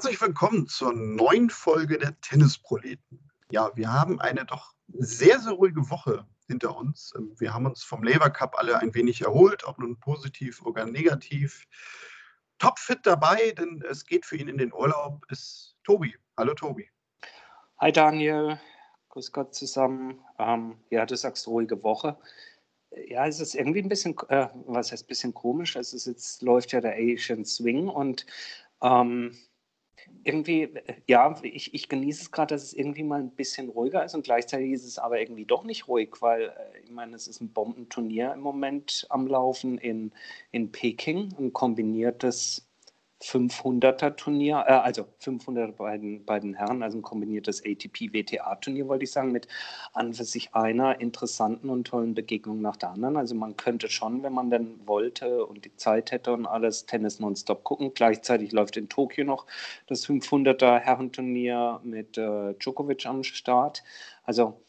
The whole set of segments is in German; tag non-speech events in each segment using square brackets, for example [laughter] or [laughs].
Herzlich willkommen zur neuen Folge der Tennisproleten. Ja, wir haben eine doch sehr, sehr ruhige Woche hinter uns. Ähm, wir haben uns vom Labour Cup alle ein wenig erholt, ob nun positiv oder negativ. Topfit dabei, denn es geht für ihn in den Urlaub, ist Tobi. Hallo Tobi. Hi Daniel, grüß Gott zusammen. Ähm, ja, du sagst ruhige Woche. Ja, es ist irgendwie ein bisschen, äh, was heißt ein bisschen komisch. Also es jetzt läuft ja der Asian Swing und ähm, irgendwie, ja, ich, ich genieße es gerade, dass es irgendwie mal ein bisschen ruhiger ist und gleichzeitig ist es aber irgendwie doch nicht ruhig, weil äh, ich meine, es ist ein Bombenturnier im Moment am Laufen in, in Peking, ein kombiniertes 500er Turnier, äh, also 500 bei den, bei den Herren, also ein kombiniertes ATP-WTA-Turnier, wollte ich sagen, mit an für sich einer interessanten und tollen Begegnung nach der anderen. Also man könnte schon, wenn man denn wollte und die Zeit hätte und alles, Tennis nonstop gucken. Gleichzeitig läuft in Tokio noch das 500er Herrenturnier mit äh, Djokovic am Start. Also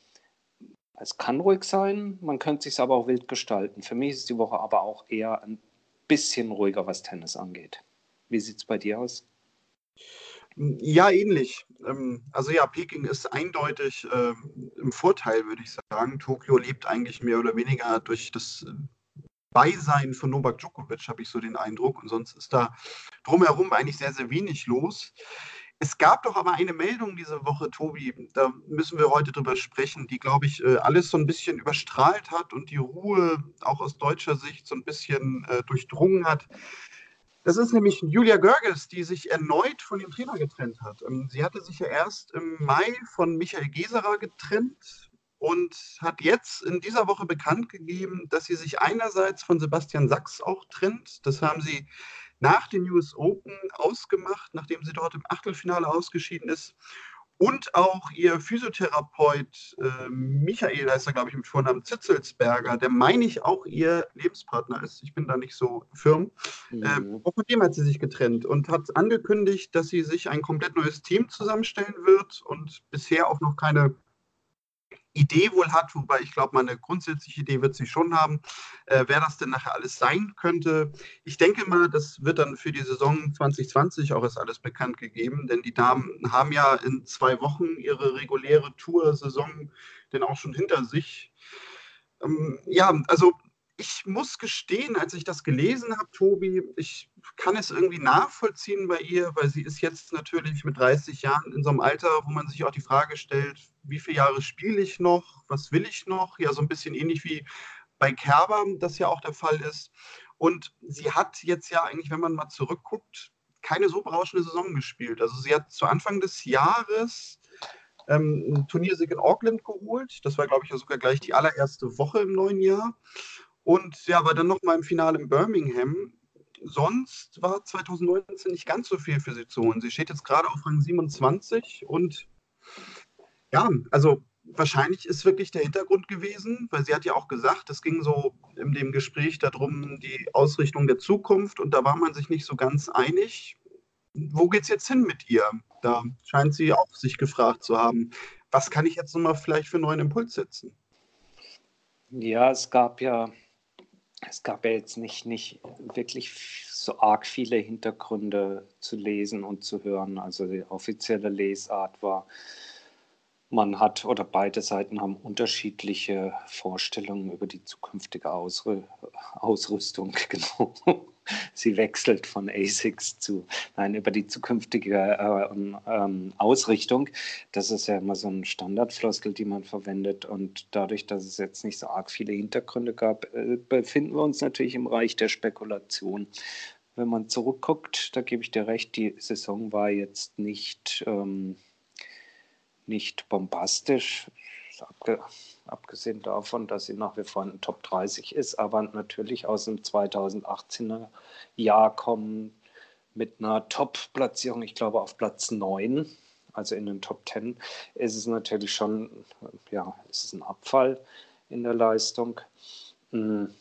es kann ruhig sein, man könnte sich aber auch wild gestalten. Für mich ist die Woche aber auch eher ein bisschen ruhiger, was Tennis angeht. Wie sieht es bei dir aus? Ja, ähnlich. Ähm, also ja, Peking ist eindeutig äh, im Vorteil, würde ich sagen. Tokio lebt eigentlich mehr oder weniger durch das äh, Beisein von Novak Djokovic, habe ich so den Eindruck. Und sonst ist da drumherum eigentlich sehr, sehr wenig los. Es gab doch aber eine Meldung diese Woche, Tobi, da müssen wir heute drüber sprechen, die, glaube ich, äh, alles so ein bisschen überstrahlt hat und die Ruhe auch aus deutscher Sicht so ein bisschen durchdrungen hat. Das ist nämlich Julia Görges, die sich erneut von dem Trainer getrennt hat. Ähm, sie hatte sich ja erst im Mai von Michael Geserer getrennt und hat jetzt in dieser Woche bekannt gegeben, dass sie sich einerseits von Sebastian Sachs auch trennt. Das haben sie nach den US Open ausgemacht, nachdem sie dort im Achtelfinale ausgeschieden ist. Und auch ihr Physiotherapeut äh, Michael, heißt er, glaube ich, mit Vornamen Zitzelsberger, der meine ich auch ihr Lebenspartner ist. Ich bin da nicht so firm. Mhm. Äh, auch von dem hat sie sich getrennt und hat angekündigt, dass sie sich ein komplett neues Team zusammenstellen wird und bisher auch noch keine Idee wohl hat, wobei ich glaube, meine grundsätzliche Idee wird sie schon haben, äh, wer das denn nachher alles sein könnte. Ich denke mal, das wird dann für die Saison 2020 auch erst alles bekannt gegeben, denn die Damen haben ja in zwei Wochen ihre reguläre Tour-Saison denn auch schon hinter sich. Ähm, ja, also ich muss gestehen, als ich das gelesen habe, Tobi, ich kann es irgendwie nachvollziehen bei ihr, weil sie ist jetzt natürlich mit 30 Jahren in so einem Alter, wo man sich auch die Frage stellt, wie viele Jahre spiele ich noch, was will ich noch? Ja, so ein bisschen ähnlich wie bei Kerber, das ja auch der Fall ist. Und sie hat jetzt ja eigentlich, wenn man mal zurückguckt, keine so berauschende Saison gespielt. Also sie hat zu Anfang des Jahres ähm, einen Turniersieg in Auckland geholt. Das war, glaube ich, sogar gleich die allererste Woche im neuen Jahr. Und ja, aber dann nochmal im Finale in Birmingham. Sonst war 2019 nicht ganz so viel für sie zu holen. Sie steht jetzt gerade auf Rang 27 und ja, also wahrscheinlich ist wirklich der Hintergrund gewesen, weil sie hat ja auch gesagt, es ging so in dem Gespräch darum, die Ausrichtung der Zukunft und da war man sich nicht so ganz einig. Wo geht es jetzt hin mit ihr? Da scheint sie auch sich gefragt zu haben, was kann ich jetzt nochmal vielleicht für einen neuen Impuls setzen? Ja, es gab ja es gab ja jetzt nicht, nicht wirklich so arg viele Hintergründe zu lesen und zu hören. Also die offizielle Lesart war, man hat oder beide Seiten haben unterschiedliche Vorstellungen über die zukünftige Ausrü Ausrüstung. [laughs] Genau. [laughs] Sie wechselt von ASICS zu, nein, über die zukünftige äh, ähm, Ausrichtung. Das ist ja immer so ein Standardfloskel, die man verwendet. Und dadurch, dass es jetzt nicht so arg viele Hintergründe gab, äh, befinden wir uns natürlich im Reich der Spekulation. Wenn man zurückguckt, da gebe ich dir recht, die Saison war jetzt nicht. Ähm, nicht bombastisch, abgesehen davon, dass sie nach wie vor in Top 30 ist, aber natürlich aus dem 2018er Jahr kommen mit einer Top-Platzierung, ich glaube auf Platz 9, also in den Top 10, ist es natürlich schon, ja, ist es ein Abfall in der Leistung. Hm.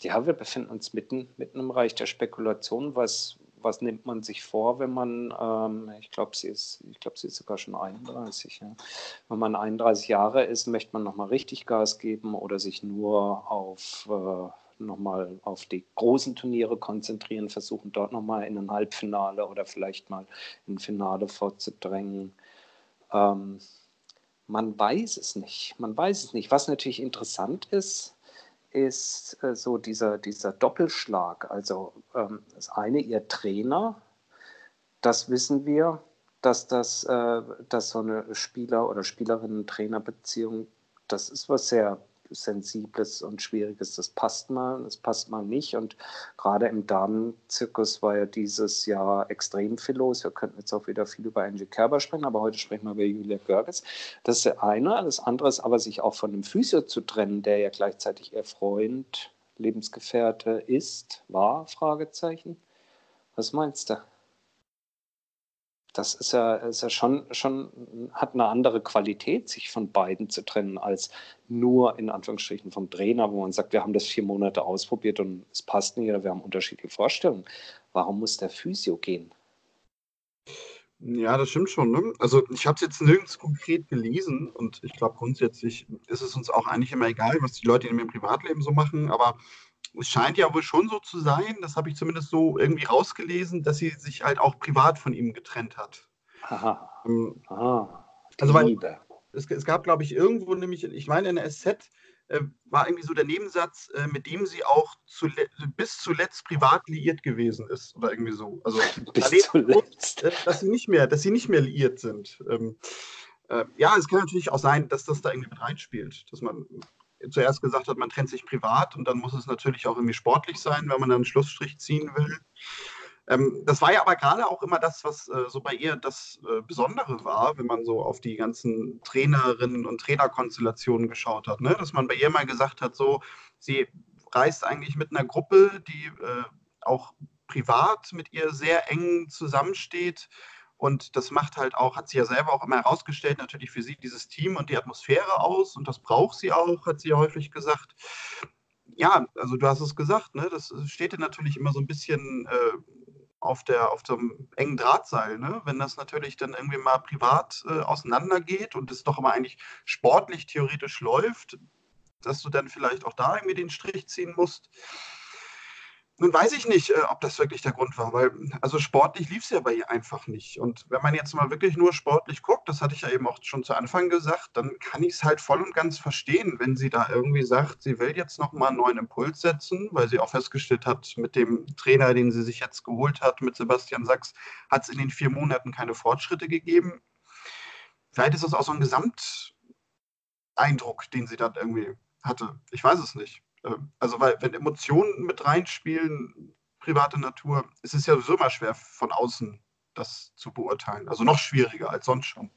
Ja, wir befinden uns mitten, mitten im Reich der Spekulation, was, was nimmt man sich vor, wenn man, ähm, ich glaube, sie ist, ich glaube, sie ist sogar schon 31. Ja. Wenn man 31 Jahre ist, möchte man nochmal richtig Gas geben oder sich nur auf äh, nochmal auf die großen Turniere konzentrieren, versuchen dort nochmal in ein Halbfinale oder vielleicht mal in ein Finale vorzudrängen. Ähm, man weiß es nicht. Man weiß es nicht. Was natürlich interessant ist, ist äh, so dieser, dieser Doppelschlag. Also ähm, das eine, ihr Trainer, das wissen wir, dass das äh, dass so eine Spieler- oder Spielerinnen-Trainer-Beziehung, das ist was sehr Sensibles und Schwieriges. Das passt mal, das passt mal nicht. Und gerade im Damenzirkus war ja dieses Jahr extrem viel los. Wir könnten jetzt auch wieder viel über Angie Kerber sprechen, aber heute sprechen wir über Julia Görges. Das ist der eine. Das andere ist aber, sich auch von dem Physio zu trennen, der ja gleichzeitig ihr Freund, Lebensgefährte ist, war, Fragezeichen. Was meinst du? Das ist ja, ist ja schon, schon, hat eine andere Qualität, sich von beiden zu trennen, als nur in Anführungsstrichen vom Trainer, wo man sagt, wir haben das vier Monate ausprobiert und es passt nicht oder wir haben unterschiedliche Vorstellungen. Warum muss der Physio gehen? Ja, das stimmt schon. Ne? Also ich habe es jetzt nirgends konkret gelesen und ich glaube grundsätzlich ist es uns auch eigentlich immer egal, was die Leute in ihrem Privatleben so machen, aber es scheint ja wohl schon so zu sein, das habe ich zumindest so irgendwie rausgelesen, dass sie sich halt auch privat von ihm getrennt hat. Aha. Ähm, Aha. Also weil es, es gab, glaube ich, irgendwo nämlich, ich meine in der SZ äh, war irgendwie so der Nebensatz, äh, mit dem sie auch zule bis zuletzt privat liiert gewesen ist oder irgendwie so. Also [laughs] bis zuletzt. So, äh, dass sie nicht mehr, dass sie nicht mehr liiert sind. Ähm, äh, ja, es kann natürlich auch sein, dass das da irgendwie mit reinspielt, dass man zuerst gesagt hat, man trennt sich privat und dann muss es natürlich auch irgendwie sportlich sein, wenn man dann einen Schlussstrich ziehen will. Ähm, das war ja aber gerade auch immer das, was äh, so bei ihr das äh, Besondere war, wenn man so auf die ganzen Trainerinnen und Trainerkonstellationen geschaut hat, ne? dass man bei ihr mal gesagt hat, so, sie reist eigentlich mit einer Gruppe, die äh, auch privat mit ihr sehr eng zusammensteht und das macht halt auch, hat sie ja selber auch immer herausgestellt, natürlich für sie dieses Team und die Atmosphäre aus. Und das braucht sie auch, hat sie ja häufig gesagt. Ja, also du hast es gesagt, ne? das steht ja natürlich immer so ein bisschen äh, auf, der, auf dem engen Drahtseil. Ne? Wenn das natürlich dann irgendwie mal privat äh, auseinandergeht und es doch immer eigentlich sportlich theoretisch läuft, dass du dann vielleicht auch da irgendwie den Strich ziehen musst. Nun weiß ich nicht, äh, ob das wirklich der Grund war, weil also sportlich lief es ja bei ihr einfach nicht. Und wenn man jetzt mal wirklich nur sportlich guckt, das hatte ich ja eben auch schon zu Anfang gesagt, dann kann ich es halt voll und ganz verstehen, wenn sie da irgendwie sagt, sie will jetzt nochmal einen neuen Impuls setzen, weil sie auch festgestellt hat, mit dem Trainer, den sie sich jetzt geholt hat, mit Sebastian Sachs, hat es in den vier Monaten keine Fortschritte gegeben. Vielleicht ist das auch so ein Gesamteindruck, den sie dann irgendwie hatte. Ich weiß es nicht. Ähm, also, weil, wenn Emotionen mit reinspielen, private Natur, ist es ja sowieso immer schwer von außen das zu beurteilen. Also noch schwieriger als sonst schon.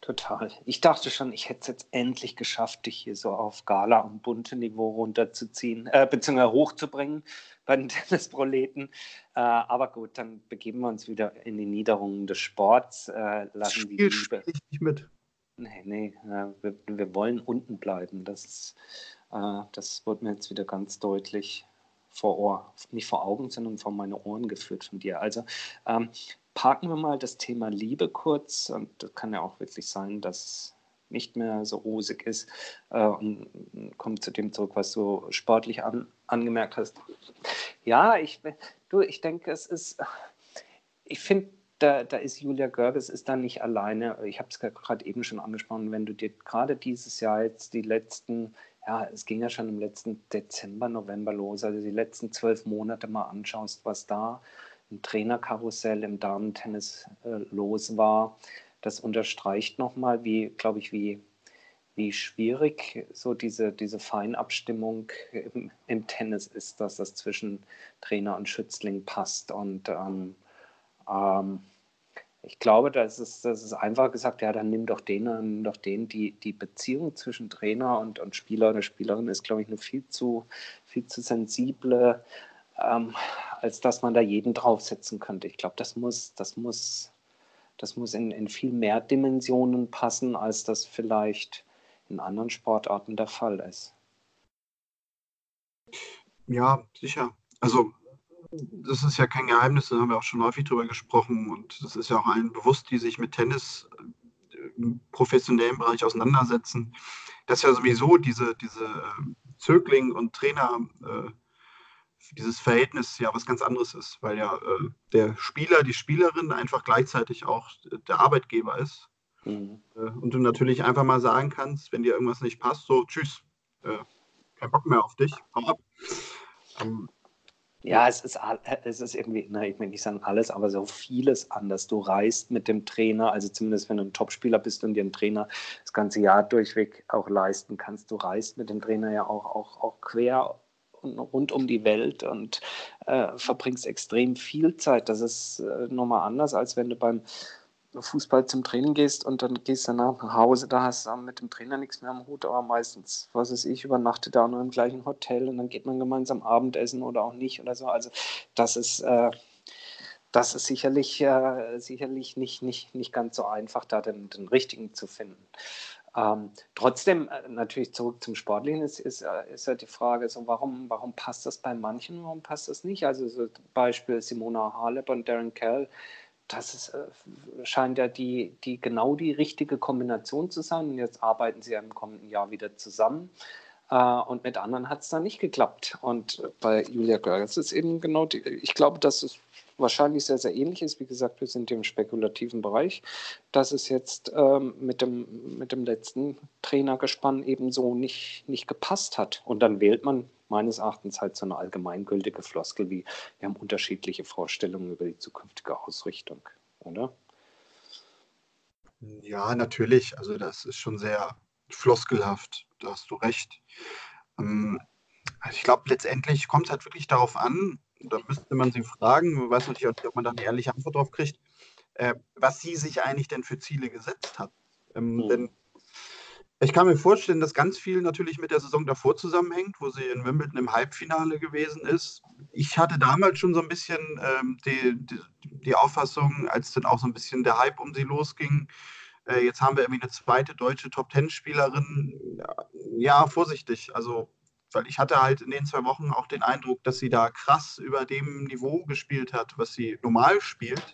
Total. Ich dachte schon, ich hätte es jetzt endlich geschafft, dich hier so auf Gala- und bunte Niveau runterzuziehen, äh, beziehungsweise hochzubringen bei den [laughs] Tennisproleten. Äh, aber gut, dann begeben wir uns wieder in die Niederungen des Sports. Äh, lassen Spiel, die Liebe. Ich nicht mit. Nee, nee, äh, wir, wir, wollen unten bleiben. Das ist das wird mir jetzt wieder ganz deutlich vor Ohr, nicht vor Augen, sondern vor meine Ohren geführt von dir. Also ähm, parken wir mal das Thema Liebe kurz und das kann ja auch wirklich sein, dass es nicht mehr so rosig ist äh, und kommt zu dem zurück, was du sportlich an, angemerkt hast. Ja, ich, du, ich denke, es ist, ich finde, da, da, ist Julia Görges ist da nicht alleine. Ich habe es gerade eben schon angesprochen, wenn du dir gerade dieses Jahr jetzt die letzten ja, es ging ja schon im letzten Dezember, November los, also die letzten zwölf Monate mal anschaust, was da im Trainerkarussell im Damentennis äh, los war, das unterstreicht nochmal, wie, glaube ich, wie, wie schwierig so diese, diese Feinabstimmung im, im, Tennis ist, dass das zwischen Trainer und Schützling passt. Und ähm, ähm, ich glaube, das ist, das ist einfach gesagt, ja, dann nimm doch den, nimm doch den. Die, die Beziehung zwischen Trainer und, und Spieler oder Spielerin ist, glaube ich, nur viel zu, viel zu sensible, ähm, als dass man da jeden draufsetzen könnte. Ich glaube, das muss, das muss, das muss in, in viel mehr Dimensionen passen, als das vielleicht in anderen Sportarten der Fall ist. Ja, sicher. Also das ist ja kein Geheimnis, da haben wir auch schon häufig drüber gesprochen und das ist ja auch allen bewusst, die sich mit Tennis äh, im professionellen Bereich auseinandersetzen, dass ja sowieso diese, diese äh, Zögling und Trainer äh, dieses Verhältnis ja was ganz anderes ist, weil ja äh, der Spieler, die Spielerin einfach gleichzeitig auch der Arbeitgeber ist. Mhm. Äh, und du natürlich einfach mal sagen kannst, wenn dir irgendwas nicht passt, so tschüss, kein Bock mehr auf dich, hau ab. Ähm, ja, es ist, es ist irgendwie, na, ich will nicht sagen alles, aber so vieles anders. Du reist mit dem Trainer, also zumindest wenn du ein Topspieler bist und dir einen Trainer das ganze Jahr durchweg auch leisten kannst. Du reist mit dem Trainer ja auch, auch, auch quer und rund um die Welt und äh, verbringst extrem viel Zeit. Das ist äh, nochmal anders, als wenn du beim Fußball zum Training gehst und dann gehst danach nach Hause, da hast du mit dem Trainer nichts mehr am Hut, aber meistens, was weiß ich, übernachtet da nur im gleichen Hotel und dann geht man gemeinsam Abendessen oder auch nicht oder so. Also das ist, äh, das ist sicherlich, äh, sicherlich nicht, nicht, nicht ganz so einfach, da den, den richtigen zu finden. Ähm, trotzdem, äh, natürlich zurück zum Sportlichen, ist, ist, äh, ist ja die Frage, so warum, warum passt das bei manchen, warum passt das nicht? Also so Beispiel Simona Halep und Darren Kell, das ist, äh, scheint ja die, die genau die richtige Kombination zu sein. Und jetzt arbeiten sie ja im kommenden Jahr wieder zusammen. Äh, und mit anderen hat es dann nicht geklappt. Und bei Julia Görges ist eben genau die, ich glaube, dass es wahrscheinlich sehr, sehr ähnlich ist. Wie gesagt, wir sind im spekulativen Bereich, dass es jetzt ähm, mit, dem, mit dem letzten Trainergespann eben so nicht, nicht gepasst hat. Und dann wählt man meines Erachtens halt so eine allgemeingültige Floskel wie, wir haben unterschiedliche Vorstellungen über die zukünftige Ausrichtung, oder? Ja, natürlich. Also das ist schon sehr floskelhaft. Da hast du recht. Ähm, also ich glaube, letztendlich kommt es halt wirklich darauf an, da müsste man sie fragen, man weiß natürlich auch nicht, ob man da eine ehrliche Antwort drauf kriegt, äh, was sie sich eigentlich denn für Ziele gesetzt hat. Ähm, mhm. Denn ich kann mir vorstellen, dass ganz viel natürlich mit der Saison davor zusammenhängt, wo sie in Wimbledon im Halbfinale gewesen ist. Ich hatte damals schon so ein bisschen ähm, die, die, die, Auffassung, als dann auch so ein bisschen der Hype um sie losging. Äh, jetzt haben wir irgendwie eine zweite deutsche Top-Ten-Spielerin. Ja, ja, vorsichtig. Also, weil ich hatte halt in den zwei Wochen auch den Eindruck, dass sie da krass über dem Niveau gespielt hat, was sie normal spielt.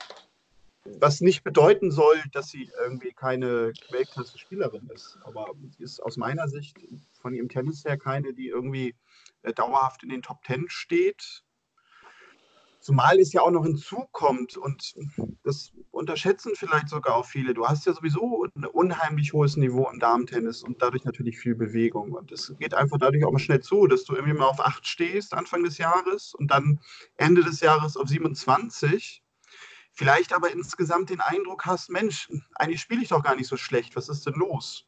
Was nicht bedeuten soll, dass sie irgendwie keine Weltklasse-Spielerin ist. Aber sie ist aus meiner Sicht von ihrem Tennis her keine, die irgendwie äh, dauerhaft in den Top Ten steht. Zumal es ja auch noch hinzukommt und das unterschätzen vielleicht sogar auch viele. Du hast ja sowieso ein unheimlich hohes Niveau im Damentennis und dadurch natürlich viel Bewegung. Und es geht einfach dadurch auch mal schnell zu, dass du irgendwie mal auf 8 stehst Anfang des Jahres und dann Ende des Jahres auf 27 vielleicht aber insgesamt den Eindruck hast, Mensch, eigentlich spiele ich doch gar nicht so schlecht, was ist denn los?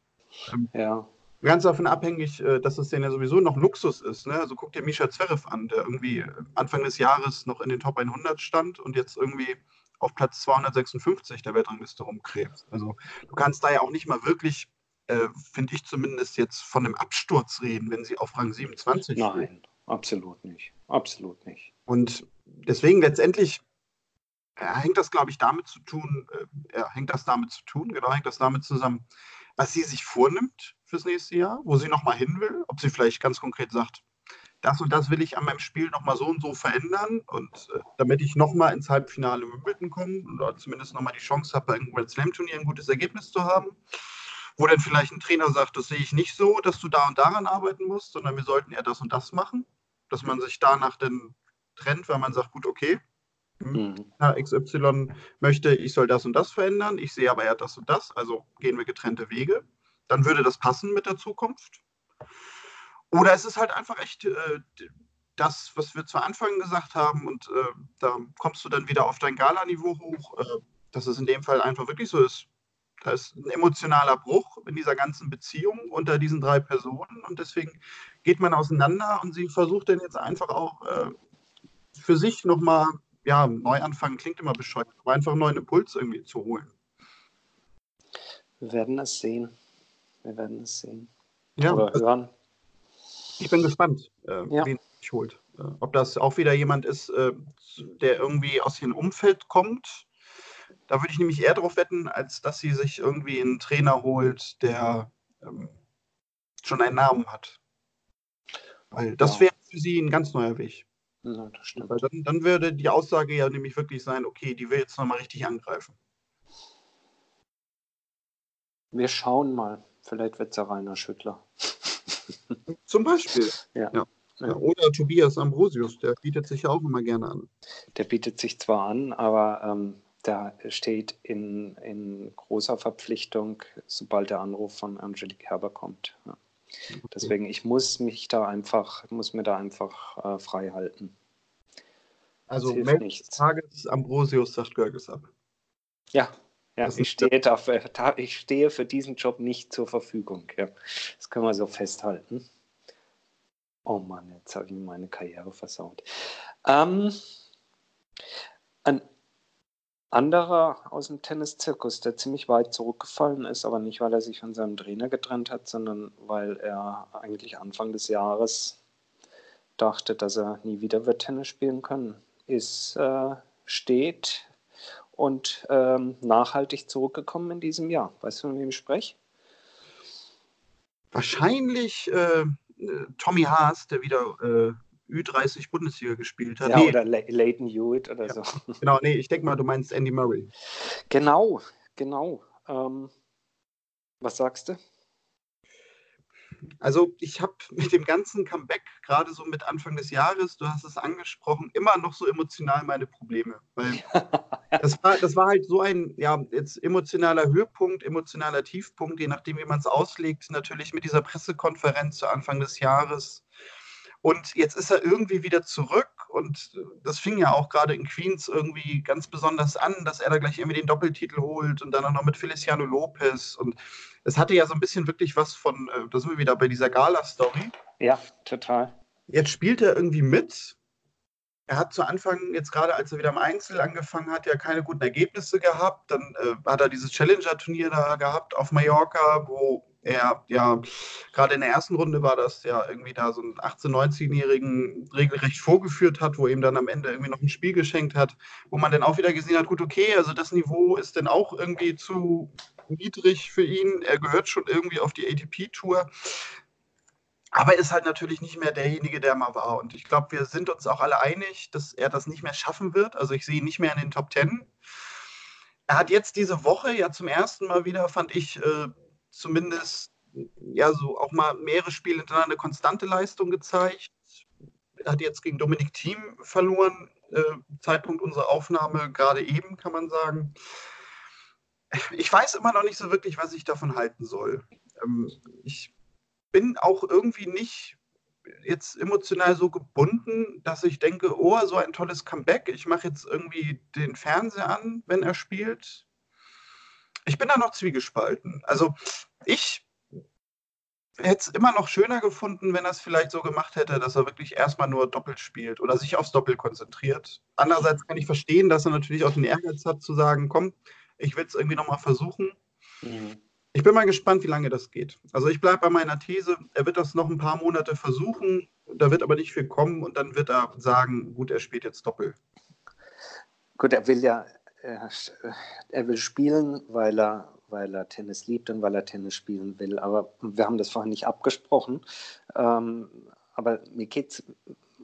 Ähm, ja. Ganz davon abhängig, äh, dass es denn ja sowieso noch Luxus ist. Ne? Also guck dir Misha Zverev an, der irgendwie Anfang des Jahres noch in den Top 100 stand und jetzt irgendwie auf Platz 256 der Weltrangliste rumkrebst. Also du kannst da ja auch nicht mal wirklich, äh, finde ich zumindest jetzt, von einem Absturz reden, wenn sie auf Rang 27 Nein, steht. absolut nicht. Absolut nicht. Und deswegen letztendlich hängt das, glaube ich, damit zu tun, äh, hängt das damit zu tun, genau, hängt das damit zusammen, was sie sich vornimmt fürs nächste Jahr, wo sie nochmal hin will, ob sie vielleicht ganz konkret sagt, das und das will ich an meinem Spiel nochmal so und so verändern und äh, damit ich nochmal ins Halbfinale Wimbledon komme oder zumindest nochmal die Chance habe, bei einem Grand Slam Turnier ein gutes Ergebnis zu haben, wo dann vielleicht ein Trainer sagt, das sehe ich nicht so, dass du da und daran arbeiten musst, sondern wir sollten eher das und das machen, dass man sich danach dann trennt, weil man sagt, gut, okay, Mhm. XY möchte, ich soll das und das verändern, ich sehe aber eher das und das, also gehen wir getrennte Wege. Dann würde das passen mit der Zukunft. Oder es ist halt einfach echt äh, das, was wir zu Anfang gesagt haben, und äh, da kommst du dann wieder auf dein Gala-Niveau hoch, äh, dass es in dem Fall einfach wirklich so ist. Da ist ein emotionaler Bruch in dieser ganzen Beziehung unter diesen drei Personen und deswegen geht man auseinander und sie versucht dann jetzt einfach auch äh, für sich nochmal ja, Neuanfang klingt immer bescheuert, aber einfach einen neuen Impuls irgendwie zu holen. Wir werden es sehen. Wir werden es sehen. Ja, Oder hören. Ich bin gespannt, äh, ja. wen sich holt. Äh, ob das auch wieder jemand ist, äh, der irgendwie aus ihrem Umfeld kommt. Da würde ich nämlich eher darauf wetten, als dass sie sich irgendwie einen Trainer holt, der ähm, schon einen Namen hat. Weil das wäre für sie ein ganz neuer Weg. Ja, das stimmt. Weil dann, dann würde die Aussage ja nämlich wirklich sein, okay, die will jetzt nochmal richtig angreifen. Wir schauen mal. Vielleicht wird es ja Rainer Schüttler. [laughs] Zum Beispiel. Ja. ja. ja. Oder Tobias Ambrosius, der bietet sich ja auch immer gerne an. Der bietet sich zwar an, aber ähm, der steht in, in großer Verpflichtung, sobald der Anruf von Angelique Herber kommt. Ja. Deswegen, ich muss mich da einfach, muss mir da einfach äh, frei halten. Also Mensch des Tages Ambrosius sagt Görges ab. Ja, ja ich, stehe dafür, ich stehe für diesen Job nicht zur Verfügung. Ja. Das können wir so festhalten. Oh Mann, jetzt habe ich meine Karriere versaut. Ähm, ein anderer aus dem Tenniszirkus, der ziemlich weit zurückgefallen ist, aber nicht, weil er sich von seinem Trainer getrennt hat, sondern weil er eigentlich Anfang des Jahres dachte, dass er nie wieder wird Tennis spielen können, ist, äh, steht und ähm, nachhaltig zurückgekommen in diesem Jahr. Weißt du, von wem ich spreche? Wahrscheinlich äh, Tommy Haas, der wieder äh, Ü30 Bundesliga gespielt hat. Ja, nee. oder Leighton Hewitt oder ja. so. [laughs] Genau, nee, ich denke mal, du meinst Andy Murray. Genau, genau. Ähm, was sagst du? Also ich habe mit dem ganzen Comeback, gerade so mit Anfang des Jahres, du hast es angesprochen, immer noch so emotional meine Probleme. Weil [laughs] das, war, das war halt so ein, ja, jetzt emotionaler Höhepunkt, emotionaler Tiefpunkt, je nachdem, wie man es auslegt, natürlich mit dieser Pressekonferenz zu Anfang des Jahres. Und jetzt ist er irgendwie wieder zurück und das fing ja auch gerade in Queens irgendwie ganz besonders an, dass er da gleich irgendwie den Doppeltitel holt und dann auch noch mit Feliciano Lopez und es hatte ja so ein bisschen wirklich was von, äh, da sind wir wieder bei dieser Gala-Story. Ja, total. Jetzt spielt er irgendwie mit. Er hat zu Anfang, jetzt gerade als er wieder im Einzel angefangen hat, ja keine guten Ergebnisse gehabt. Dann äh, hat er dieses Challenger-Turnier da gehabt auf Mallorca, wo er ja gerade in der ersten Runde war das ja irgendwie da so einen 18-, 19-Jährigen regelrecht vorgeführt hat, wo ihm dann am Ende irgendwie noch ein Spiel geschenkt hat, wo man dann auch wieder gesehen hat, gut, okay, also das Niveau ist dann auch irgendwie zu niedrig für ihn. Er gehört schon irgendwie auf die ATP-Tour. Aber ist halt natürlich nicht mehr derjenige, der mal war. Und ich glaube, wir sind uns auch alle einig, dass er das nicht mehr schaffen wird. Also ich sehe ihn nicht mehr in den Top Ten. Er hat jetzt diese Woche ja zum ersten Mal wieder, fand ich, äh, zumindest ja so auch mal mehrere Spiele hintereinander eine konstante Leistung gezeigt. Hat jetzt gegen Dominik Thiem verloren, äh, Zeitpunkt unserer Aufnahme gerade eben, kann man sagen ich weiß immer noch nicht so wirklich, was ich davon halten soll. Ähm, ich bin auch irgendwie nicht jetzt emotional so gebunden, dass ich denke, oh, so ein tolles Comeback. Ich mache jetzt irgendwie den Fernseher an, wenn er spielt. Ich bin da noch zwiegespalten. Also ich hätte es immer noch schöner gefunden, wenn er es vielleicht so gemacht hätte, dass er wirklich erstmal nur doppelt spielt oder sich aufs Doppel konzentriert. Andererseits kann ich verstehen, dass er natürlich auch den Ehrgeiz hat zu sagen, komm, ich will es irgendwie nochmal versuchen. Mhm. Ich bin mal gespannt, wie lange das geht. Also ich bleibe bei meiner These, er wird das noch ein paar Monate versuchen, da wird aber nicht viel kommen und dann wird er sagen, gut, er spielt jetzt Doppel. Gut, er will ja, er, er will spielen, weil er, weil er Tennis liebt und weil er Tennis spielen will. Aber wir haben das vorhin nicht abgesprochen. Ähm, aber mir geht es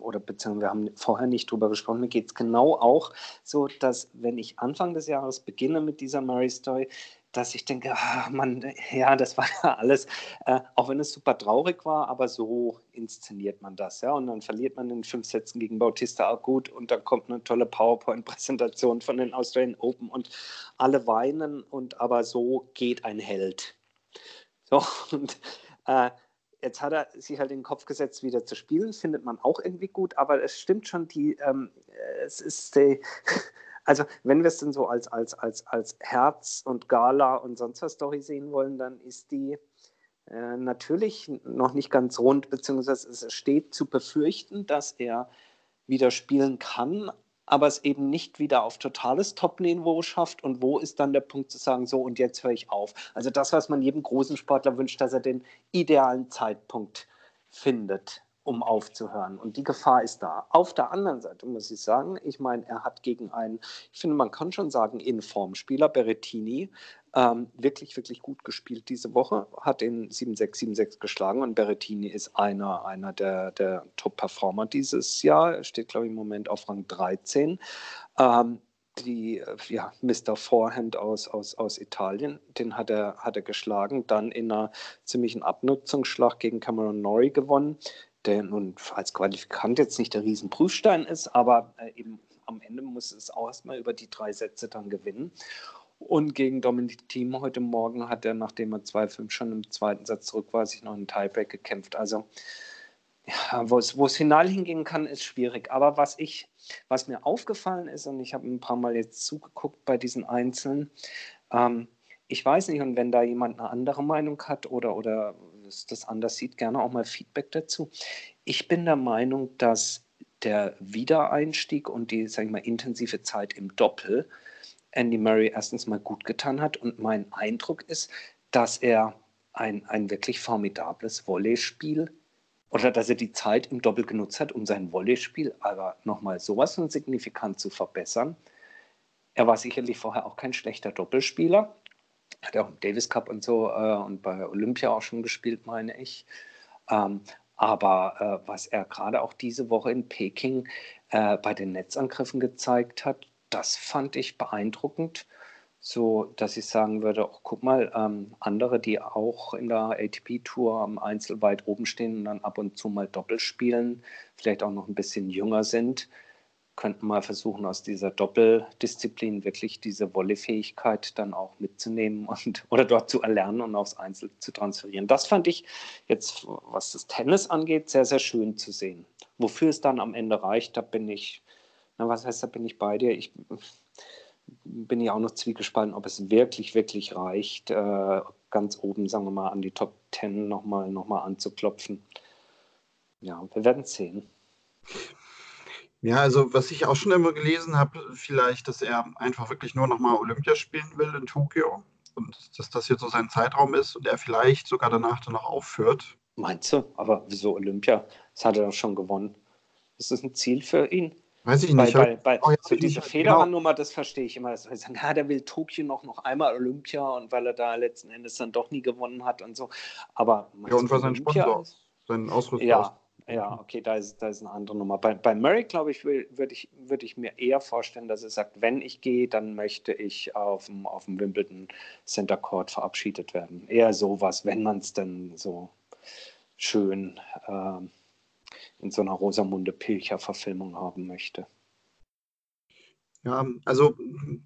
oder beziehungsweise wir haben vorher nicht drüber gesprochen, mir geht es genau auch so, dass wenn ich Anfang des Jahres beginne mit dieser Murray Story, dass ich denke, ach Mann, ja, das war ja alles, äh, auch wenn es super traurig war, aber so inszeniert man das, ja. Und dann verliert man in fünf Sätzen gegen Bautista auch gut und dann kommt eine tolle PowerPoint-Präsentation von den Australian Open und alle weinen und aber so geht ein Held. So, [laughs] und äh, jetzt hat er sich halt in den Kopf gesetzt, wieder zu spielen. Findet man auch irgendwie gut, aber es stimmt schon, die, ähm, es ist die, also wenn wir es denn so als, als, als, als Herz und Gala und sonst was Story sehen wollen, dann ist die äh, natürlich noch nicht ganz rund, beziehungsweise es steht zu befürchten, dass er wieder spielen kann, aber es eben nicht wieder auf totales Top-Niveau schafft. Und wo ist dann der Punkt zu sagen, so und jetzt höre ich auf? Also das, was man jedem großen Sportler wünscht, dass er den idealen Zeitpunkt findet, um aufzuhören. Und die Gefahr ist da. Auf der anderen Seite muss ich sagen, ich meine, er hat gegen einen, ich finde, man kann schon sagen, Informspieler, Berettini, ähm, wirklich, wirklich gut gespielt diese Woche, hat den 7-6, 7-6 geschlagen und Berrettini ist einer, einer der, der Top-Performer dieses Jahr, er steht, glaube ich, im Moment auf Rang 13. Ähm, die, ja, Mr. Forehand aus, aus, aus Italien, den hat er, hat er geschlagen, dann in einer ziemlichen Abnutzungsschlacht gegen Cameron Norrie gewonnen, der nun als Qualifikant jetzt nicht der Riesenprüfstein ist, aber äh, eben am Ende muss es auch erstmal über die drei Sätze dann gewinnen. Und gegen Dominik Thiem heute Morgen hat er, nachdem er 2-5 schon im zweiten Satz zurück war, sich noch einen Tiebreak gekämpft. Also ja, wo es, final hingehen kann, ist schwierig. Aber was ich, was mir aufgefallen ist, und ich habe ein paar Mal jetzt zugeguckt bei diesen Einzelnen, ähm, ich weiß nicht, und wenn da jemand eine andere Meinung hat oder, oder das anders sieht, gerne auch mal Feedback dazu. Ich bin der Meinung, dass der Wiedereinstieg und die, sag ich mal, intensive Zeit im Doppel Andy Murray erstens mal gut getan hat. Und mein Eindruck ist, dass er ein, ein wirklich formidables Volleyspiel oder dass er die Zeit im Doppel genutzt hat, um sein Volleyspiel aber nochmal sowas von signifikant zu verbessern. Er war sicherlich vorher auch kein schlechter Doppelspieler. Hat auch im Davis Cup und so äh, und bei Olympia auch schon gespielt, meine ich. Ähm, aber äh, was er gerade auch diese Woche in Peking äh, bei den Netzangriffen gezeigt hat, das fand ich beeindruckend, so dass ich sagen würde, oh, guck mal, ähm, andere, die auch in der ATP-Tour am Einzel weit oben stehen und dann ab und zu mal Doppel spielen, vielleicht auch noch ein bisschen jünger sind, könnten mal versuchen, aus dieser Doppeldisziplin wirklich diese Wollefähigkeit dann auch mitzunehmen [laughs] und oder dort zu erlernen und aufs Einzel zu transferieren. Das fand ich jetzt, was das Tennis angeht, sehr, sehr schön zu sehen. Wofür es dann am Ende reicht, da bin ich na, was heißt, da bin ich bei dir? Ich bin ja auch noch zwiegespalten, ob es wirklich, wirklich reicht, äh, ganz oben, sagen wir mal, an die Top 10 nochmal noch mal anzuklopfen. Ja, wir werden sehen. Ja, also was ich auch schon immer gelesen habe, vielleicht, dass er einfach wirklich nur nochmal Olympia spielen will in Tokio und dass das jetzt so sein Zeitraum ist und er vielleicht sogar danach dann noch aufhört. Meinst du? Aber wieso Olympia? Das hat er doch schon gewonnen. Ist das ein Ziel für ihn? Weiß ich nicht. Bei, bei, oh, ja, so diese Federmann-Nummer, das verstehe ich immer. Dass wir sagen, ja, der will Tokio noch, noch einmal Olympia und weil er da letzten Endes dann doch nie gewonnen hat und so. Aber ja, und weil sein Sponsor, sein Ausrüster ja, ja, okay, da ist, da ist eine andere Nummer. Bei, bei Murray, glaube ich, würde ich, würd ich mir eher vorstellen, dass er sagt, wenn ich gehe, dann möchte ich auf dem, auf dem Wimbledon Center Court verabschiedet werden. Eher sowas, wenn man es denn so schön äh, in so einer Rosamunde Pilcher-Verfilmung haben möchte. Ja, also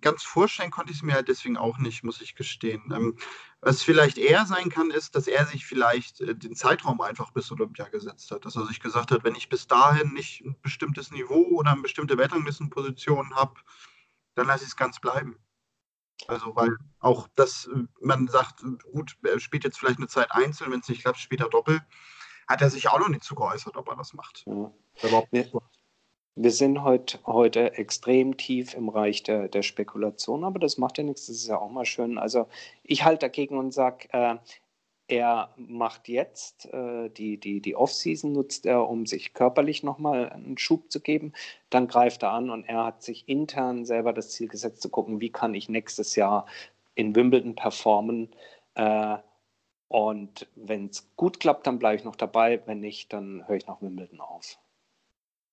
ganz vorstellen konnte ich es mir halt deswegen auch nicht, muss ich gestehen. Ähm, was vielleicht eher sein kann, ist, dass er sich vielleicht äh, den Zeitraum einfach bis Olympia gesetzt hat. Dass er sich gesagt hat, wenn ich bis dahin nicht ein bestimmtes Niveau oder eine bestimmte Weltranglistenposition habe, dann lasse ich es ganz bleiben. Also, weil auch das, äh, man sagt, gut, er spielt jetzt vielleicht eine Zeit einzeln, wenn es nicht klappt, spielt er doppelt hat er sich auch noch nicht zu geäußert, ob er das macht. Ja. Wir, wir, sind heute, heute extrem tief im Reich der, der Spekulation, aber das macht ja nichts, das ist ja auch mal schön. Also ich halte dagegen und sage, äh, er macht jetzt äh, die, die, die Off-Season, nutzt er, um sich körperlich nochmal einen Schub zu geben. Dann greift er an und er hat sich intern selber das Ziel gesetzt, zu gucken, wie kann ich nächstes Jahr in Wimbledon performen. Äh, und wenn es gut klappt, dann bleibe ich noch dabei. Wenn nicht, dann höre ich nach Wimbledon auf.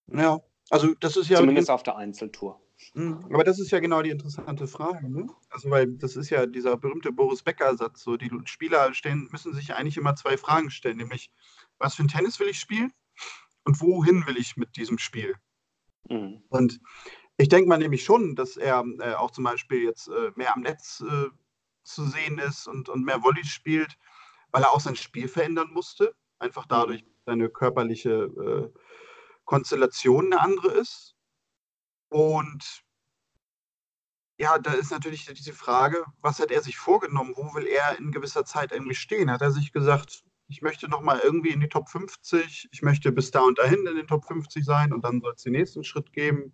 Ja, also das ist ja. Zumindest auf der Einzeltour. Mhm. Aber das ist ja genau die interessante Frage. Ne? Also, weil das ist ja dieser berühmte Boris Becker-Satz. So, die Spieler stellen, müssen sich eigentlich immer zwei Fragen stellen, nämlich, was für ein Tennis will ich spielen und wohin will ich mit diesem Spiel? Mhm. Und ich denke mal nämlich schon, dass er äh, auch zum Beispiel jetzt äh, mehr am Netz äh, zu sehen ist und, und mehr Volley spielt weil er auch sein Spiel verändern musste. Einfach mhm. dadurch, seine körperliche äh, Konstellation eine andere ist. Und ja, da ist natürlich diese Frage, was hat er sich vorgenommen? Wo will er in gewisser Zeit irgendwie stehen? Hat er sich gesagt, ich möchte nochmal irgendwie in die Top 50, ich möchte bis da und dahin in den Top 50 sein und dann soll es den nächsten Schritt geben?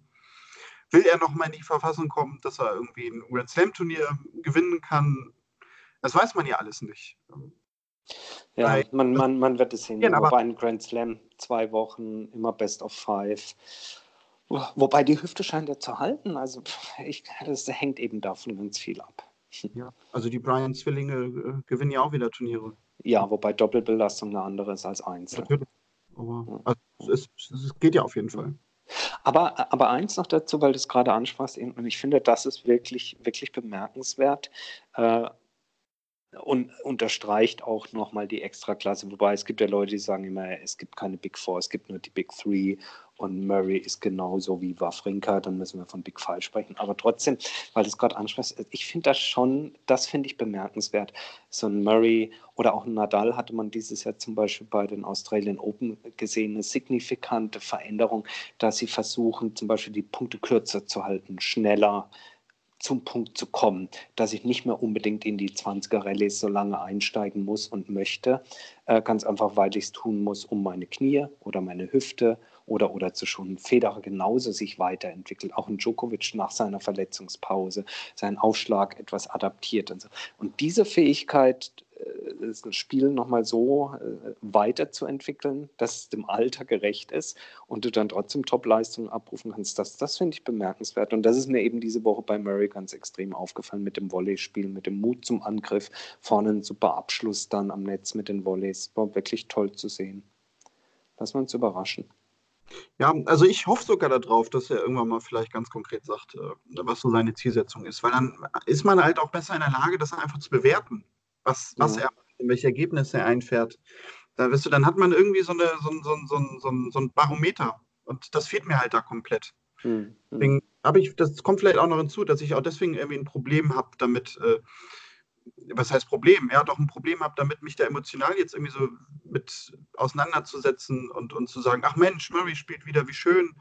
Will er nochmal in die Verfassung kommen, dass er irgendwie ein Grand Slam Turnier gewinnen kann? Das weiß man ja alles nicht. Ja, man, man, man wird es sehen. Aber bei einem Grand Slam zwei Wochen, immer Best of Five. Wobei die Hüfte scheint ja zu halten. Also ich, das hängt eben davon ganz viel ab. Ja, also die Brian-Zwillinge äh, gewinnen ja auch wieder Turniere. Ja, wobei Doppelbelastung eine andere ist als Einzel. Natürlich. Aber also, es, es, geht ja auf jeden Fall. Aber, aber eins noch dazu, weil du es gerade ansprachst, und ich finde, das ist wirklich, wirklich bemerkenswert. Äh, und unterstreicht auch nochmal die Extraklasse. Wobei es gibt ja Leute, die sagen immer, es gibt keine Big Four, es gibt nur die Big Three und Murray ist genauso wie Wawrinka, dann müssen wir von Big Five sprechen. Aber trotzdem, weil du es gerade ansprichst, ich finde das schon, das finde ich bemerkenswert. So ein Murray oder auch ein Nadal hatte man dieses Jahr zum Beispiel bei den Australian Open gesehen, eine signifikante Veränderung, dass sie versuchen, zum Beispiel die Punkte kürzer zu halten, schneller, zum Punkt zu kommen, dass ich nicht mehr unbedingt in die 20er Rallyes so lange einsteigen muss und möchte, äh, ganz einfach, weil ich es tun muss, um meine Knie oder meine Hüfte oder, oder zu schon Federer genauso sich weiterentwickelt. Auch ein Djokovic nach seiner Verletzungspause seinen Aufschlag etwas adaptiert und so. Und diese Fähigkeit, äh, das Spiel nochmal so äh, weiterzuentwickeln, dass es dem Alter gerecht ist und du dann trotzdem Top-Leistungen abrufen kannst, das, das finde ich bemerkenswert. Und das ist mir eben diese Woche bei Murray ganz extrem aufgefallen mit dem Volleyspiel, mit dem Mut zum Angriff, vorne ein super Abschluss dann am Netz mit den Volleys. War wirklich toll zu sehen. Lass uns überraschen. Ja, also ich hoffe sogar darauf, dass er irgendwann mal vielleicht ganz konkret sagt, äh, was so seine Zielsetzung ist, weil dann ist man halt auch besser in der Lage, das einfach zu bewerten, was, was er, welche Ergebnisse er einfährt. Da weißt du, dann hat man irgendwie so, eine, so, so, so, so, so ein Barometer und das fehlt mir halt da komplett. Hm. Deswegen habe ich, das kommt vielleicht auch noch hinzu, dass ich auch deswegen irgendwie ein Problem habe damit, äh, was heißt Problem? Ja, doch ein Problem habe damit, mich da emotional jetzt irgendwie so mit auseinanderzusetzen und, und zu sagen, ach Mensch, Murray spielt wieder, wie schön.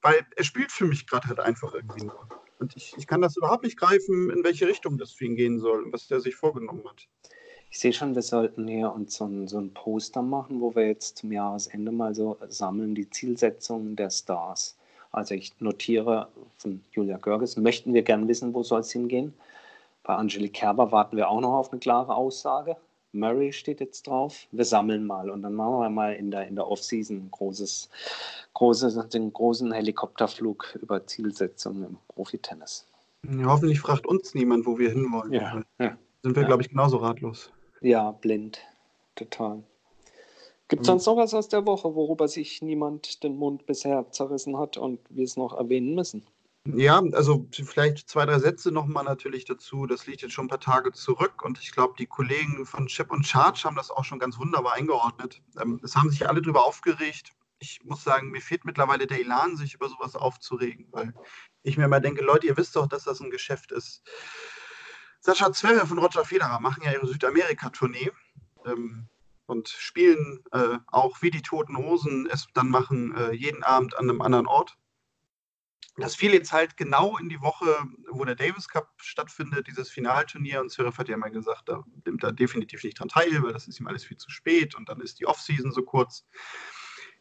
Weil er spielt für mich gerade halt einfach irgendwie nur. Und ich, ich kann das überhaupt nicht greifen, in welche Richtung das für ihn gehen soll und was der sich vorgenommen hat. Ich sehe schon, wir sollten hier uns so ein, so ein Poster machen, wo wir jetzt zum Jahresende mal so sammeln, die Zielsetzungen der Stars. Also ich notiere von Julia Görges, möchten wir gern wissen, wo soll es hingehen? Bei Angelique Kerber warten wir auch noch auf eine klare Aussage. Murray steht jetzt drauf. Wir sammeln mal und dann machen wir mal in der, in der Off-Season großes, großes, den großen Helikopterflug über Zielsetzungen im Profitennis. Ja, hoffentlich fragt uns niemand, wo wir hinwollen. Ja, ja, Sind wir, ja. glaube ich, genauso ratlos. Ja, blind. Total. Gibt es sonst noch was aus der Woche, worüber sich niemand den Mund bisher zerrissen hat und wir es noch erwähnen müssen? Ja, also vielleicht zwei, drei Sätze nochmal natürlich dazu. Das liegt jetzt schon ein paar Tage zurück und ich glaube, die Kollegen von Chip und Charge haben das auch schon ganz wunderbar eingeordnet. Ähm, es haben sich alle darüber aufgeregt. Ich muss sagen, mir fehlt mittlerweile der Elan, sich über sowas aufzuregen, weil ich mir immer denke, Leute, ihr wisst doch, dass das ein Geschäft ist. Sascha Zverev und Roger Federer machen ja ihre Südamerika-Tournee ähm, und spielen äh, auch wie die Toten Hosen es dann machen, äh, jeden Abend an einem anderen Ort. Das fiel jetzt halt genau in die Woche, wo der Davis Cup stattfindet, dieses Finalturnier. Und Zverev hat ja mal gesagt, da nimmt er definitiv nicht dran teil, weil das ist ihm alles viel zu spät und dann ist die Offseason so kurz.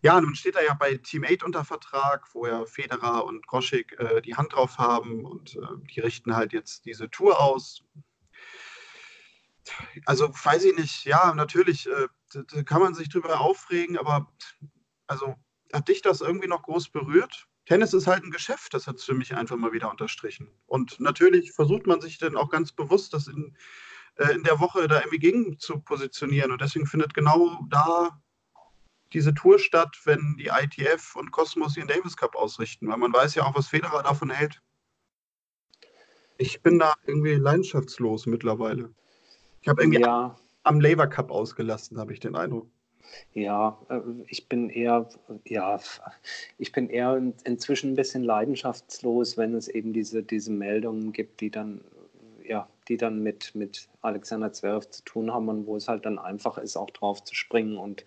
Ja, nun steht er ja bei Team 8 unter Vertrag, wo ja Federer und Groschik äh, die Hand drauf haben und äh, die richten halt jetzt diese Tour aus. Also weiß ich nicht, ja, natürlich äh, da kann man sich drüber aufregen, aber also hat dich das irgendwie noch groß berührt? Tennis ist halt ein Geschäft, das hat es für mich einfach mal wieder unterstrichen. Und natürlich versucht man sich dann auch ganz bewusst, das in, äh, in der Woche da irgendwie gegen zu positionieren. Und deswegen findet genau da diese Tour statt, wenn die ITF und Cosmos ihren Davis Cup ausrichten, weil man weiß ja auch, was Federer davon hält. Ich bin da irgendwie leidenschaftslos mittlerweile. Ich habe irgendwie ja. am Labour Cup ausgelassen, habe ich den Eindruck. Ja, äh, ich bin eher, ja, ich bin eher inzwischen ein bisschen leidenschaftslos, wenn es eben diese, diese Meldungen gibt, die dann, ja, die dann mit, mit Alexander Zverev zu tun haben und wo es halt dann einfach ist, auch drauf zu springen und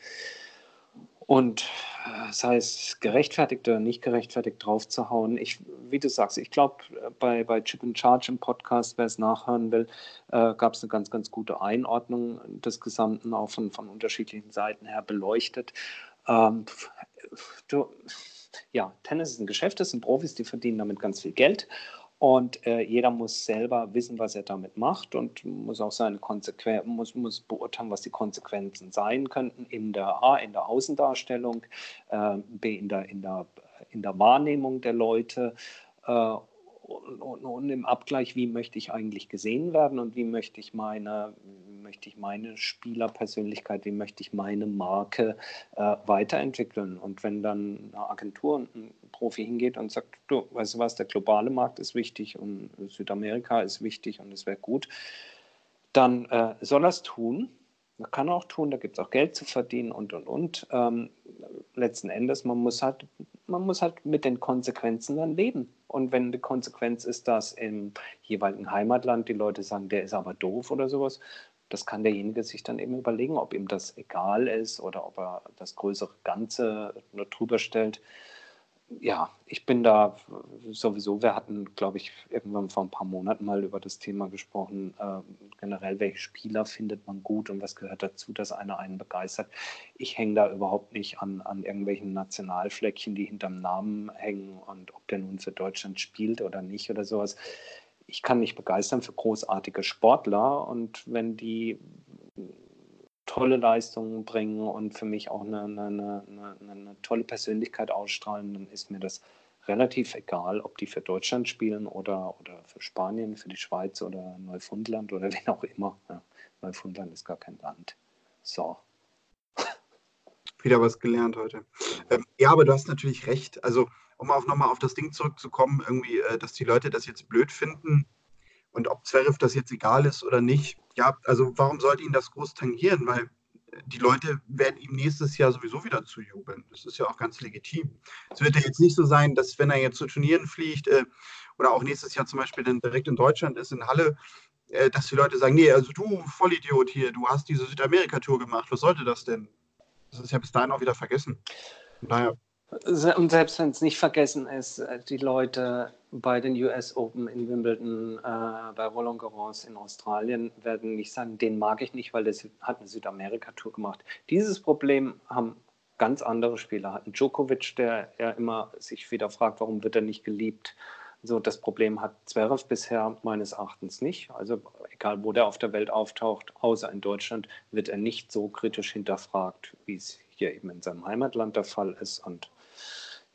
und äh, sei es gerechtfertigt oder nicht gerechtfertigt draufzuhauen. Ich, wie du sagst, ich glaube, bei, bei Chip and Charge im Podcast, wer es nachhören will, äh, gab es eine ganz, ganz gute Einordnung des Gesamten, auch von, von unterschiedlichen Seiten her beleuchtet. Ähm, du, ja, Tennis ist ein Geschäft, das sind Profis, die verdienen damit ganz viel Geld. Und äh, jeder muss selber wissen, was er damit macht und muss auch seine Konsequenzen, muss, muss beurteilen, was die Konsequenzen sein könnten in der A, in der Außendarstellung, äh, B, in der, in, der, in der Wahrnehmung der Leute. Äh, und, und, und, im Abgleich, wie möchte ich eigentlich gesehen werden und wie möchte ich meine, möchte ich meine Spielerpersönlichkeit, wie möchte ich meine Marke äh, weiterentwickeln. Und wenn dann eine Agentur und ein Profi hingeht und sagt, du, weißt du was, der globale Markt ist wichtig und Südamerika ist wichtig und es wäre gut, dann äh, soll er es tun. Man kann auch tun, da gibt es auch Geld zu verdienen und und und. Ähm, letzten Endes, man muss halt, man muss halt mit den Konsequenzen dann leben. Und wenn die Konsequenz ist, dass im jeweiligen Heimatland die Leute sagen, der ist aber doof oder sowas, das kann derjenige sich dann eben überlegen, ob ihm das egal ist oder ob er das größere Ganze nur drüber stellt ja, ich bin da sowieso, wir hatten, glaube ich, irgendwann vor ein paar Monaten mal über das Thema gesprochen, äh, generell, welche Spieler findet man gut und was gehört dazu, dass einer einen begeistert. Ich hänge da überhaupt nicht an, an irgendwelchen Nationalfleckchen, die hinterm Namen hängen und ob der nun für Deutschland spielt oder nicht oder sowas. Ich kann mich begeistern für großartige Sportler und wenn die tolle Leistungen bringen und für mich auch eine, eine, eine, eine, tolle Persönlichkeit ausstrahlen, dann ist mir das relativ egal, ob die für Deutschland spielen oder, oder für Spanien, für die Schweiz oder Neufundland oder [laughs] wen auch immer. Ja, Neufundland ist gar kein Land. So. Wieder was gelernt heute. Ähm, ja, aber du hast natürlich recht. Also, um auch nochmal auf das Ding zurückzukommen, irgendwie, äh, dass die Leute das jetzt blöd finden, und ob Zverev das jetzt egal ist oder nicht, ja, also warum sollte ihn das groß tangieren? Weil die Leute werden ihm nächstes Jahr sowieso wieder zujubeln. Das ist ja auch ganz legitim. Es wird ja jetzt nicht so sein, dass wenn er jetzt zu Turnieren fliegt äh, oder auch nächstes Jahr zum Beispiel dann direkt in Deutschland ist, in Halle, äh, dass die Leute sagen, nee, also du Vollidiot hier, du hast diese Südamerika-Tour gemacht, was sollte das denn? Das ist ja bis dahin auch wieder vergessen. Naja. Und selbst wenn es nicht vergessen ist, äh, die Leute bei den US Open in Wimbledon, äh, bei Roland Garros in Australien werden nicht sagen, den mag ich nicht, weil der hat eine Südamerika-Tour gemacht. Dieses Problem haben ganz andere Spieler. Hat Djokovic, der ja immer sich wieder fragt, warum wird er nicht geliebt. So, das Problem hat Zverev bisher meines Erachtens nicht. Also egal, wo der auf der Welt auftaucht, außer in Deutschland, wird er nicht so kritisch hinterfragt, wie es hier eben in seinem Heimatland der Fall ist. Und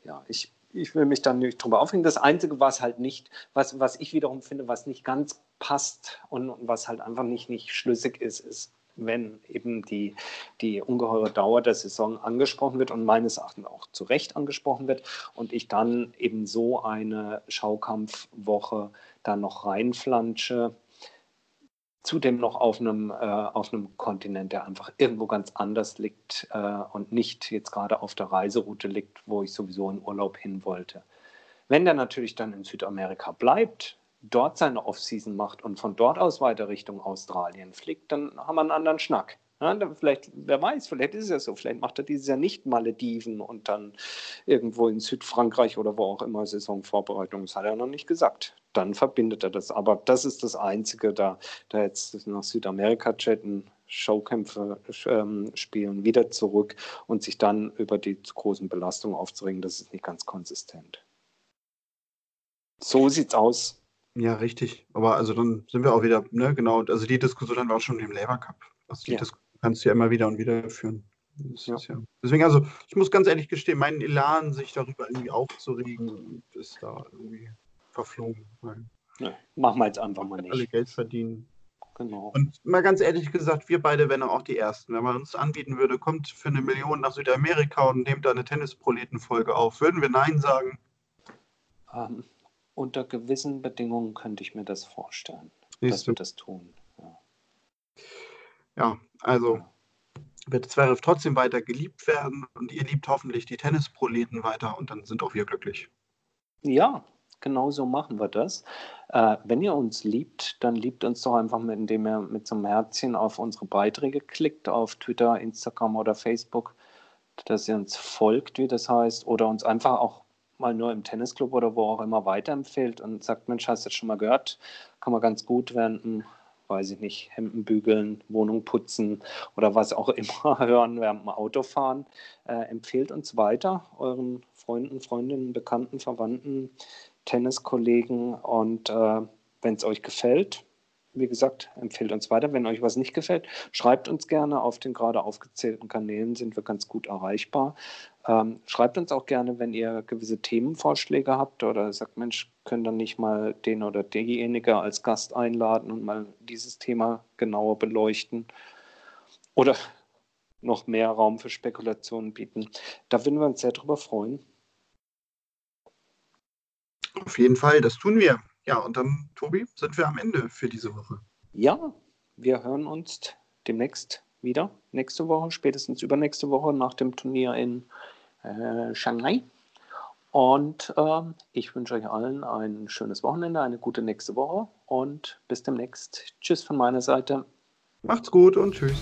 ja, ich, ich will mich dann nicht drüber aufhängen. Das Einzige, was halt nicht, was, was ich wiederum finde, was nicht ganz passt und, und was halt einfach nicht, nicht schlüssig ist, ist, wenn eben die, die ungeheure Dauer der Saison angesprochen wird und meines Erachtens auch zu Recht angesprochen wird und ich dann eben so eine Schaukampfwoche da noch reinflansche, zudem noch auf einem, äh, auf einem Kontinent, der einfach irgendwo ganz anders liegt äh, und nicht jetzt gerade auf der Reiseroute liegt, wo ich sowieso in Urlaub hin wollte. Wenn der natürlich dann in Südamerika bleibt, dort seine Offseason macht und von dort aus weiter Richtung Australien fliegt, dann haben wir einen anderen Schnack. Ja, vielleicht, wer weiß, vielleicht ist es ja so, vielleicht macht er dieses Jahr nicht Malediven und dann irgendwo in Südfrankreich oder wo auch immer Saisonvorbereitung, das hat er noch nicht gesagt. Dann verbindet er das. Aber das ist das Einzige, da, da jetzt nach Südamerika chatten, Showkämpfe ähm, spielen, wieder zurück und sich dann über die großen Belastungen aufzuregen, das ist nicht ganz konsistent. So sieht's aus. Ja, richtig. Aber also dann sind wir auch wieder, ne, genau, also die Diskussion haben wir auch schon im Labour Cup. Also die ja. Diskussion kannst du ja immer wieder und wieder führen. Ja. Ja. Deswegen, also, ich muss ganz ehrlich gestehen, mein Elan, sich darüber irgendwie aufzuregen, ist da irgendwie verflogen. Ja, machen wir jetzt einfach mal nicht. Alle Geld verdienen. Genau. Und mal ganz ehrlich gesagt, wir beide wären auch die Ersten. Wenn man uns anbieten würde, kommt für eine Million nach Südamerika und nehmt da eine Tennisproleten-Folge auf, würden wir Nein sagen? Ähm, unter gewissen Bedingungen könnte ich mir das vorstellen, Siehst dass du? wir das tun. Ja. Ja, also wird Zverev trotzdem weiter geliebt werden und ihr liebt hoffentlich die Tennisproleten weiter und dann sind auch wir glücklich. Ja, genau so machen wir das. Äh, wenn ihr uns liebt, dann liebt uns doch einfach, mit, indem ihr mit so einem Herzchen auf unsere Beiträge klickt, auf Twitter, Instagram oder Facebook, dass ihr uns folgt, wie das heißt, oder uns einfach auch mal nur im Tennisclub oder wo auch immer weiterempfehlt und sagt, Mensch, hast du das schon mal gehört? Kann man ganz gut während weiß ich nicht, Hemden bügeln, Wohnung putzen oder was auch [laughs] immer hören während dem Autofahren. Äh, empfehlt uns weiter, euren Freunden, Freundinnen, Bekannten, Verwandten, Tenniskollegen und äh, wenn es euch gefällt, wie gesagt, empfehlt uns weiter. Wenn euch was nicht gefällt, schreibt uns gerne. Auf den gerade aufgezählten Kanälen sind wir ganz gut erreichbar. Ähm, schreibt uns auch gerne, wenn ihr gewisse Themenvorschläge habt oder sagt, Mensch, könnt ihr nicht mal den oder diejenige als Gast einladen und mal dieses Thema genauer beleuchten oder noch mehr Raum für Spekulationen bieten. Da würden wir uns sehr drüber freuen. Auf jeden Fall, das tun wir. Ja, und dann, Tobi, sind wir am Ende für diese Woche. Ja, wir hören uns demnächst wieder. Nächste Woche, spätestens übernächste Woche nach dem Turnier in äh, Shanghai. Und äh, ich wünsche euch allen ein schönes Wochenende, eine gute nächste Woche und bis demnächst. Tschüss von meiner Seite. Macht's gut und tschüss.